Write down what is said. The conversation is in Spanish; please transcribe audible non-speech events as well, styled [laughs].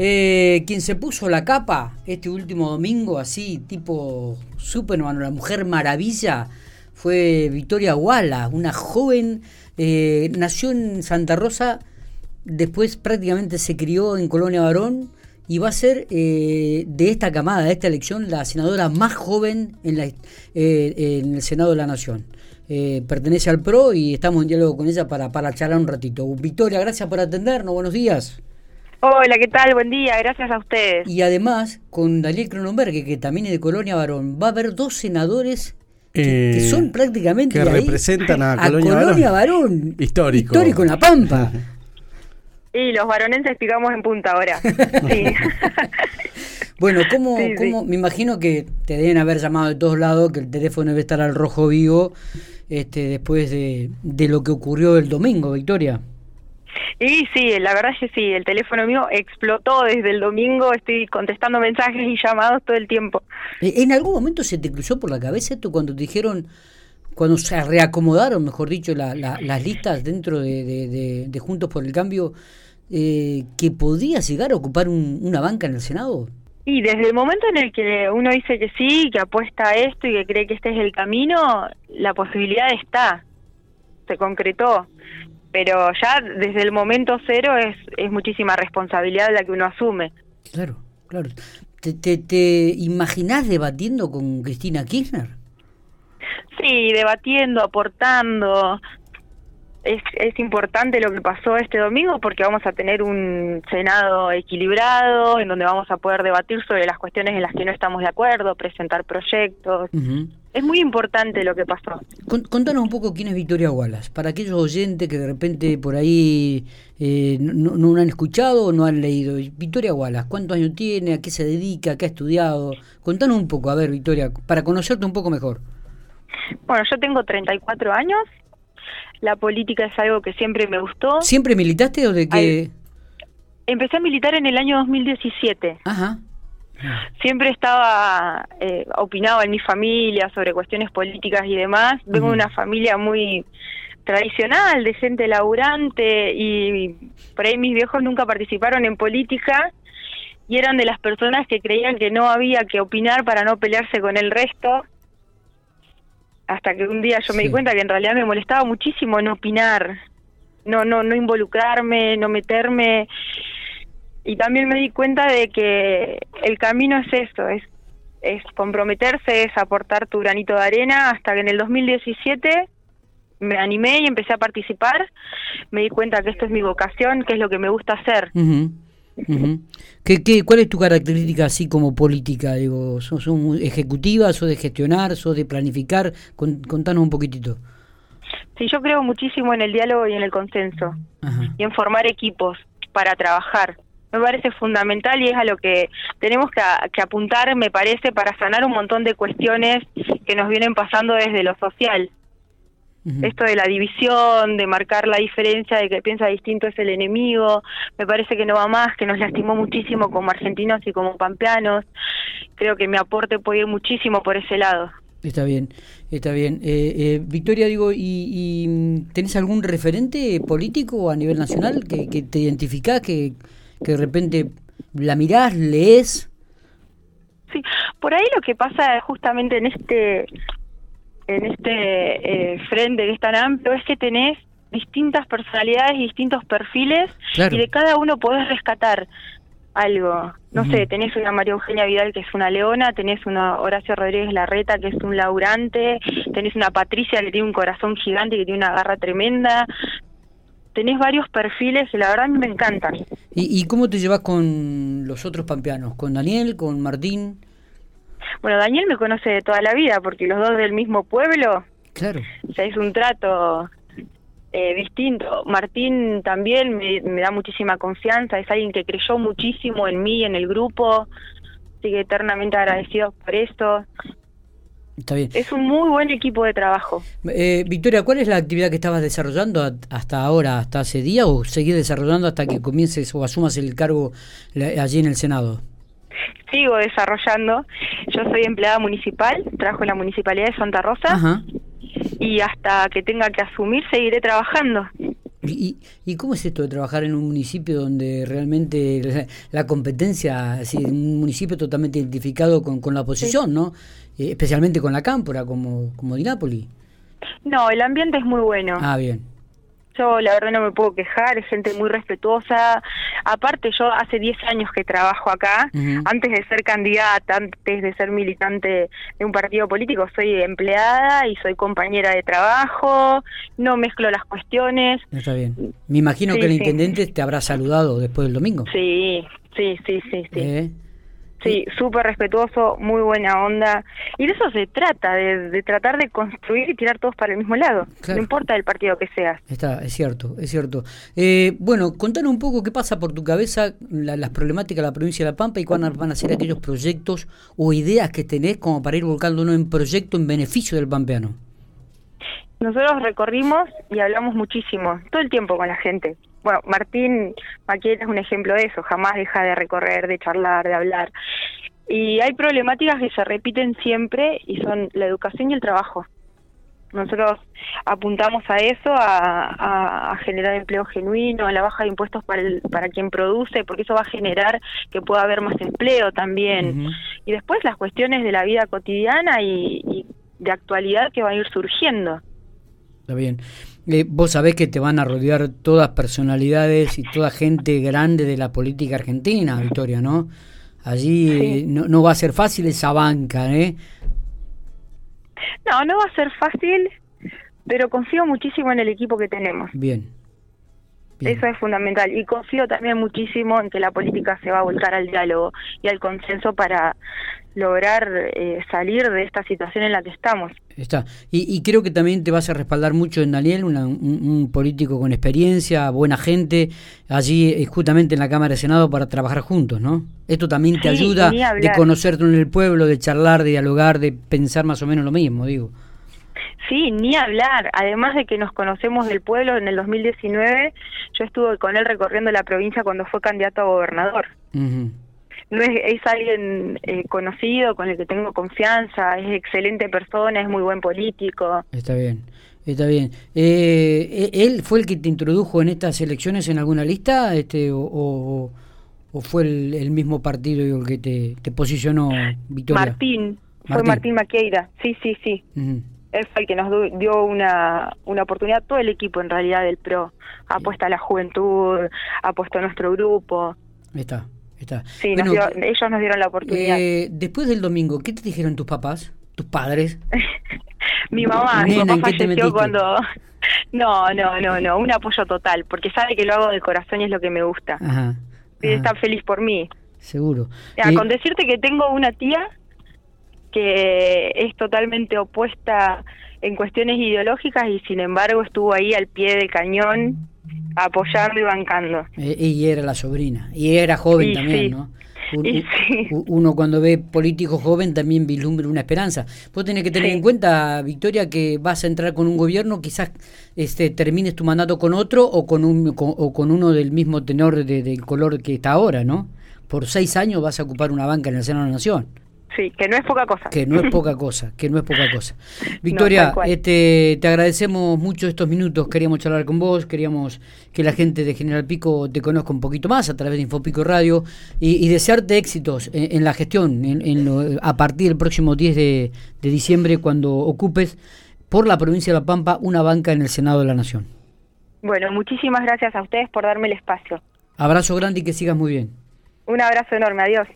Eh, quien se puso la capa este último domingo, así, tipo Superman, la mujer maravilla, fue Victoria Wala, una joven, eh, nació en Santa Rosa, después prácticamente se crió en Colonia Varón y va a ser eh, de esta camada, de esta elección, la senadora más joven en, la, en el Senado de la Nación. pertenece al PRO y estamos en diálogo con ella para, para charlar un ratito. Victoria, gracias por atendernos, buenos días. Hola, ¿qué tal? Buen día, gracias a ustedes. Y además, con Daniel Cronenberg, que también es de Colonia Varón, va a haber dos senadores que, Eh, son prácticamente que de ahí, representan a Colonia Colonia Varón. Varón. Histórico. Histórico en La Pampa. [laughs] Y los varonenses picamos en punta ahora. [laughs] Sí. [laughs] Bueno, ¿cómo, Sí, sí. cómo- me imagino que te deben haber llamado de todos lados, que el teléfono debe estar al rojo vivo este, después de, de lo que ocurrió el domingo, Victoria. Y sí, la verdad es que sí, el teléfono mío explotó desde el domingo, estoy contestando mensajes y llamados todo el tiempo. Eh, ¿En algún momento se te cruzó por la cabeza esto cuando te dijeron, cuando se reacomodaron, mejor dicho, la- la- las listas dentro de, de- de- de Juntos por el Cambio, eh, que podías llegar a ocupar un- una banca en el Senado? Y desde el momento en el que uno dice que sí, que apuesta a esto y que cree que este es el camino, la posibilidad está, se concretó. Pero ya desde el momento cero es, es muchísima responsabilidad la que uno asume. Claro, claro. ¿Te, te, te imaginás debatiendo con Cristina Kirchner? Sí, debatiendo, aportando. Es, es importante lo que pasó este domingo porque vamos a tener un Senado equilibrado en donde vamos a poder debatir sobre las cuestiones en las que no estamos de acuerdo, presentar proyectos. Es muy importante lo que pasó. Con- Contanos un poco quién es Victoria Wallace, para aquellos oyentes que de repente por ahí eh, no, no han escuchado o no han leído. Victoria Wallace, ¿cuántos años tiene? ¿A qué se dedica? ¿Qué ha estudiado? Contanos un poco, a ver, Victoria, para conocerte un poco mejor. Bueno, yo tengo 34 años. La política es algo que siempre me gustó. ¿Siempre militaste o de que...? Empecé a militar en el año 2017. Ajá. Siempre estaba, eh, opinaba en mi familia sobre cuestiones políticas y demás. Vengo de una familia muy tradicional, de gente laburante y por ahí mis viejos nunca participaron en política y eran de las personas que creían que no había que opinar para no pelearse con el resto. Hasta que un día yo me Sí. di cuenta que en realidad me molestaba muchísimo no opinar, no no no involucrarme, no meterme y también me di cuenta de que el camino es eso, es es comprometerse, es aportar tu granito de arena, hasta que en el 2017 me animé y empecé a participar, me di cuenta que esto es mi vocación, que es lo que me gusta hacer. Ujú, ujú. ¿Qué, qué, cuál es tu característica así como política? Digo, ¿sos, muy ejecutiva? ¿Sos de gestionar? ¿Sos de planificar? Con- contanos un poquitito. Sí, yo creo muchísimo en el diálogo y en el consenso Ajá. y en formar equipos para trabajar. Me parece fundamental y es a lo que tenemos que, a- que apuntar, me parece, para sanar un montón de cuestiones que nos vienen pasando desde lo social. Esto de la división, de marcar la diferencia, de que piensa distinto es el enemigo, me parece que no va más, que nos lastimó muchísimo como argentinos y como pampeanos. Creo que mi aporte puede ir muchísimo por ese lado. Está bien, está bien. Eh, eh, Victoria, digo, ¿y, y, mm, tenés algún referente político a nivel nacional que, que te identificás, que, que de repente la mirás, lees? Sí, por ahí lo que pasa justamente en este en este eh, frente que es tan amplio es que tenés distintas personalidades y distintos perfiles Claro. y de cada uno podés rescatar algo. No sé, tenés una María Eugenia Vidal que es una leona, tenés una Horacio Rodríguez Larreta que es un laburante, tenés una Patricia que tiene un corazón gigante y que tiene una garra tremenda. Tenés varios perfiles que la verdad me encantan. ¿Y, y cómo te llevas con los otros pampeanos? ¿Con Daniel, con Martín? Bueno, Daniel me conoce de toda la vida porque los dos del mismo pueblo, Claro. o sea, es un trato eh, distinto. Martín también me, me da muchísima confianza, es alguien que creyó muchísimo en mí, en el grupo, sigue eternamente agradecido por esto. Está bien. Es un muy buen equipo de trabajo. Eh, Victoria, ¿cuál es la actividad que estabas desarrollando hasta ahora, hasta hace día, o seguir desarrollando hasta que comiences o asumas el cargo allí en el Senado? Sigo desarrollando. Yo soy empleada municipal, trabajo en la Municipalidad de Santa Rosa Ajá. y hasta que tenga que asumir seguiré trabajando. ¿Y, ¿Y cómo es esto de trabajar en un municipio donde realmente la, competencia, así, un municipio totalmente identificado con, con la oposición, ¿no? Eh, especialmente con la cámpora, como, como Dinápoli? No, el ambiente es muy bueno. Ah, bien yo la verdad no me puedo quejar, es gente muy respetuosa. Aparte, yo hace 10 años que trabajo acá, antes de ser candidata, antes de ser militante de un partido político, soy empleada y soy compañera de trabajo, no mezclo las cuestiones. Está bien. Me imagino que el intendente te habrá saludado después del domingo. Sí, sí, sí, sí. sí. ¿Eh? Sí, súper respetuoso, muy buena onda. Y de eso se trata, de, tratar de construir y tirar todos para el mismo lado. No importa el partido que seas. Está, es cierto, es cierto. Eh, bueno, contanos un poco qué pasa por tu cabeza, las problemáticas de la provincia de La Pampa y cuáles van a ser aquellos proyectos o ideas que tenés como para ir volcando uno en proyecto en beneficio del pampeano. Nosotros recorrimos y hablamos muchísimo, todo el tiempo con la gente bueno, Martín Maquiel es un ejemplo de eso, jamás deja de recorrer, de charlar, de hablar. Y hay problemáticas que se repiten siempre y son la educación y el trabajo. Nosotros apuntamos a eso, a, generar empleo genuino, a la baja de impuestos para, el, para quien produce, porque eso va a generar que pueda haber más empleo también. Y después las cuestiones de la vida cotidiana y, y de actualidad que van a ir surgiendo. Está bien. Eh, vos sabés que te van a rodear todas personalidades y toda gente grande de la política argentina, Victoria, ¿no? Allí eh, no, no va a ser fácil esa banca, ¿eh? No, no va a ser fácil, pero confío muchísimo en el equipo que tenemos. Bien. Eso es fundamental. Y confío también muchísimo en que la política se va a volcar al diálogo y al consenso para lograr eh, salir de esta situación en la que estamos. Está. Y, creo que también te vas a respaldar mucho en Daniel, un, político con experiencia, buena gente, allí eh, justamente en la Cámara de Senado para trabajar juntos, ¿no? Esto también te ayuda de conocerte en el pueblo, de charlar, de dialogar, de pensar más o menos lo mismo, digo. Sí, ni hablar. Además de que nos conocemos del pueblo, en el 2019 yo estuve con él recorriendo la provincia cuando fue candidato a gobernador no es, es alguien eh, conocido, con el que tengo confianza, es excelente persona, es muy buen político. Está bien, está bien. Eh, ¿e-, ¿Él fue el que te introdujo en estas elecciones en alguna lista este, o, o, fue el, mismo partido el que te, te posicionó, Victoria? Martín, fue Martín Maqueira, sí, sí, sí. Él fue el que nos dio una, una oportunidad, todo el equipo en realidad del PRO, apuesta a la juventud, apuesta a nuestro grupo. Está. Sí, ellos nos dieron la oportunidad. Eh, después del domingo, ¿qué te dijeron tus papás, tus padres? [laughs] mi mamá, mi papá falleció cuando... [laughs] No, no, no, no, un apoyo total, porque sabe que lo hago de corazón y es lo que me gusta. Ajá, y está feliz por mí. Seguro. con decirte que tengo una tía que es totalmente opuesta en cuestiones ideológicas y sin embargo estuvo ahí al pie del cañón apoyando y bancando. Eh, y era la sobrina, y era joven también, ¿no? [laughs] Uno cuando ve político joven también vislumbra una esperanza. Vos tenés que tener en cuenta, Victoria, que vas a entrar con un gobierno, quizás este, termines tu mandato con otro o con, un, o con uno del mismo tenor de, del color que está ahora, ¿no? Por seis años vas a ocupar una banca en el Senado de la Nación. Sí, que no es poca cosa. Que no es poca cosa, que no es poca cosa. [laughs] Victoria, este, te agradecemos mucho estos minutos, queríamos charlar con vos, queríamos que la gente de General Pico te conozca un poquito más a través de Infopico Radio y, desearte éxitos en, la gestión en, a partir del próximo 10 de, de diciembre cuando ocupes por la provincia de La Pampa una banca en el Senado de la Nación. Bueno, muchísimas gracias a ustedes por darme el espacio. Abrazo grande y que sigas muy bien. Un abrazo enorme, adiós.